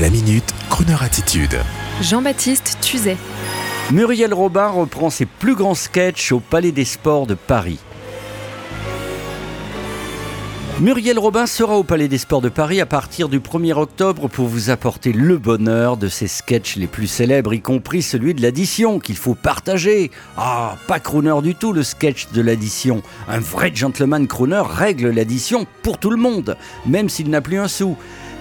La minute, Kroneur attitude. Jean-Baptiste Tuzet. Muriel Robin reprend ses plus grands sketchs au Palais des Sports de Paris. Muriel Robin sera au Palais des Sports de Paris à partir du 1er octobre pour vous apporter le bonheur de ses sketchs les plus célèbres, y compris celui de l'addition qu'il faut partager. Ah, pas crooner du tout le sketch de l'addition. Un vrai gentleman crooner règle l'addition pour tout le monde, même s'il n'a plus un sou.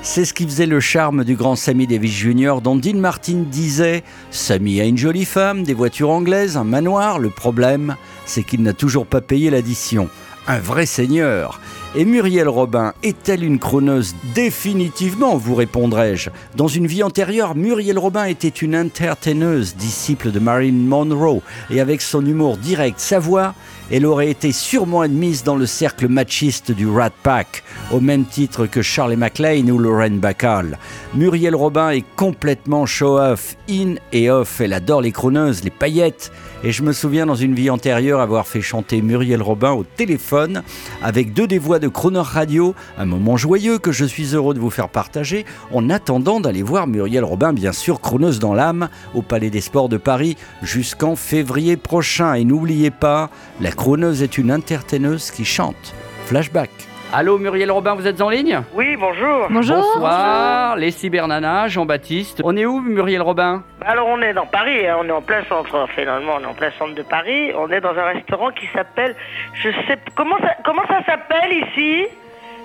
C'est ce qui faisait le charme du grand Sammy Davis Jr. dont Dean Martin disait Sammy a une jolie femme, des voitures anglaises, un manoir. Le problème, c'est qu'il n'a toujours pas payé l'addition. Un vrai seigneur. Et Muriel Robin est-elle une chroneuse? Définitivement, vous répondrai-je. Dans une vie antérieure, Muriel Robin était une entertaineuse, disciple de Marilyn Monroe, et avec son humour direct, sa voix, elle aurait été sûrement admise dans le cercle machiste du Rat Pack, au même titre que Charlie MacLaine ou Lauren Bacall. Muriel Robin est complètement show-off, in et off. Elle adore les chroneuses, les paillettes. Et je me souviens dans une vie antérieure avoir fait chanter Muriel Robin au téléphone avec deux des voix de Croner Radio, un moment joyeux que je suis heureux de vous faire partager en attendant d'aller voir Muriel Robin, bien sûr, chroneuse dans l'âme, au Palais des Sports de Paris jusqu'en février prochain. Et n'oubliez pas, la chroneuse est une entertaineuse qui chante. Flashback. Allô Muriel Robin, vous êtes en ligne? Oui, bonjour. Bonjour. Bonsoir, les cybernanas, Jean-Baptiste. On est où Muriel Robin? Bah Alors on est dans Paris, hein, on est en plein centre, finalement, on est en plein centre de Paris. On est dans un restaurant qui s'appelle, je sais, comment ça, comment ça s'appelle ici?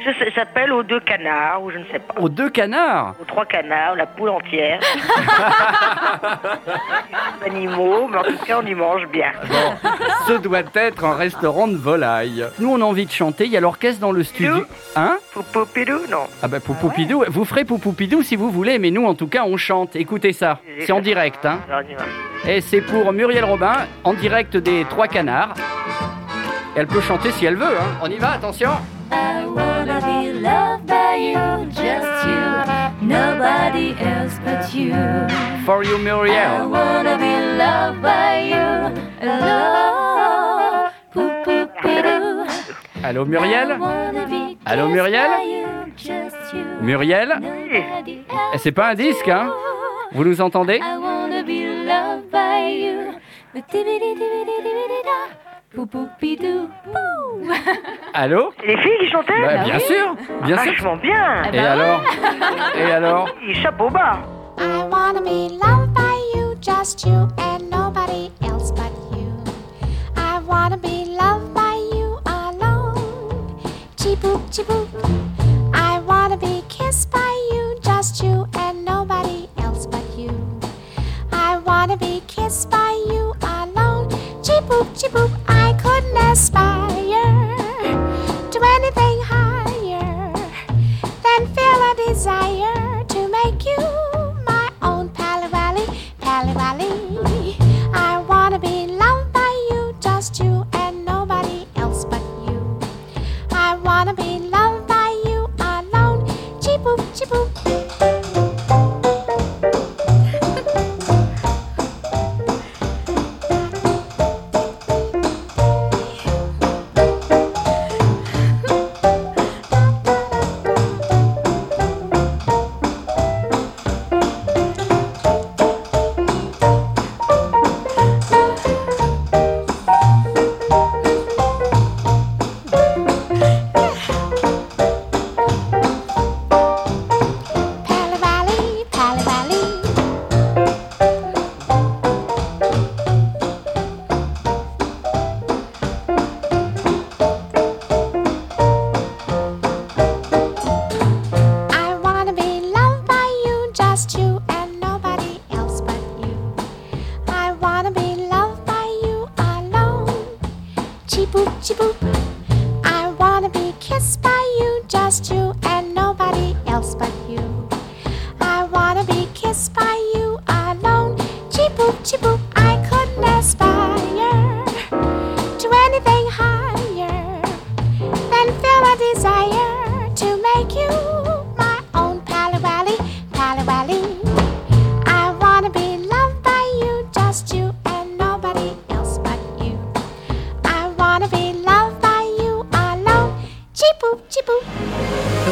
Ça s'appelle aux deux canards ou je ne sais pas. Aux deux canards Aux trois canards, la poule entière. Des animaux, mais en tout cas on y mange bien. Ce doit être un restaurant de volaille. Nous, on a envie de chanter. Il y a l'orchestre dans le studio. Hein Poupopidou, non. Ah bah Poupoupidou, vous ferez Poupoupidou si vous voulez, mais nous, en tout cas, on chante. Écoutez ça. C'est en direct, hein. Et c'est pour Muriel Robin, en direct des Trois Canards. Elle peut chanter si elle veut, hein. On y va, attention. For you, I Muriel. wanna be loved by you, alone. Poo poo pidoo. Allô, I Muriel? Allô, Muriel? Muriel Eh, C'est pas un disque, hein? Vous nous entendez? I. Allô? Les filles qui chantaient Bah, Bien sûr, bien sûr. Vachement bien. Et alors? Et alors? Et chapeau bas. Wanna be loved by you, just you and I wanna be loved by you, just you and nobody else but you. I wanna be loved by you alone. Cheep boop, cheep boop. Just you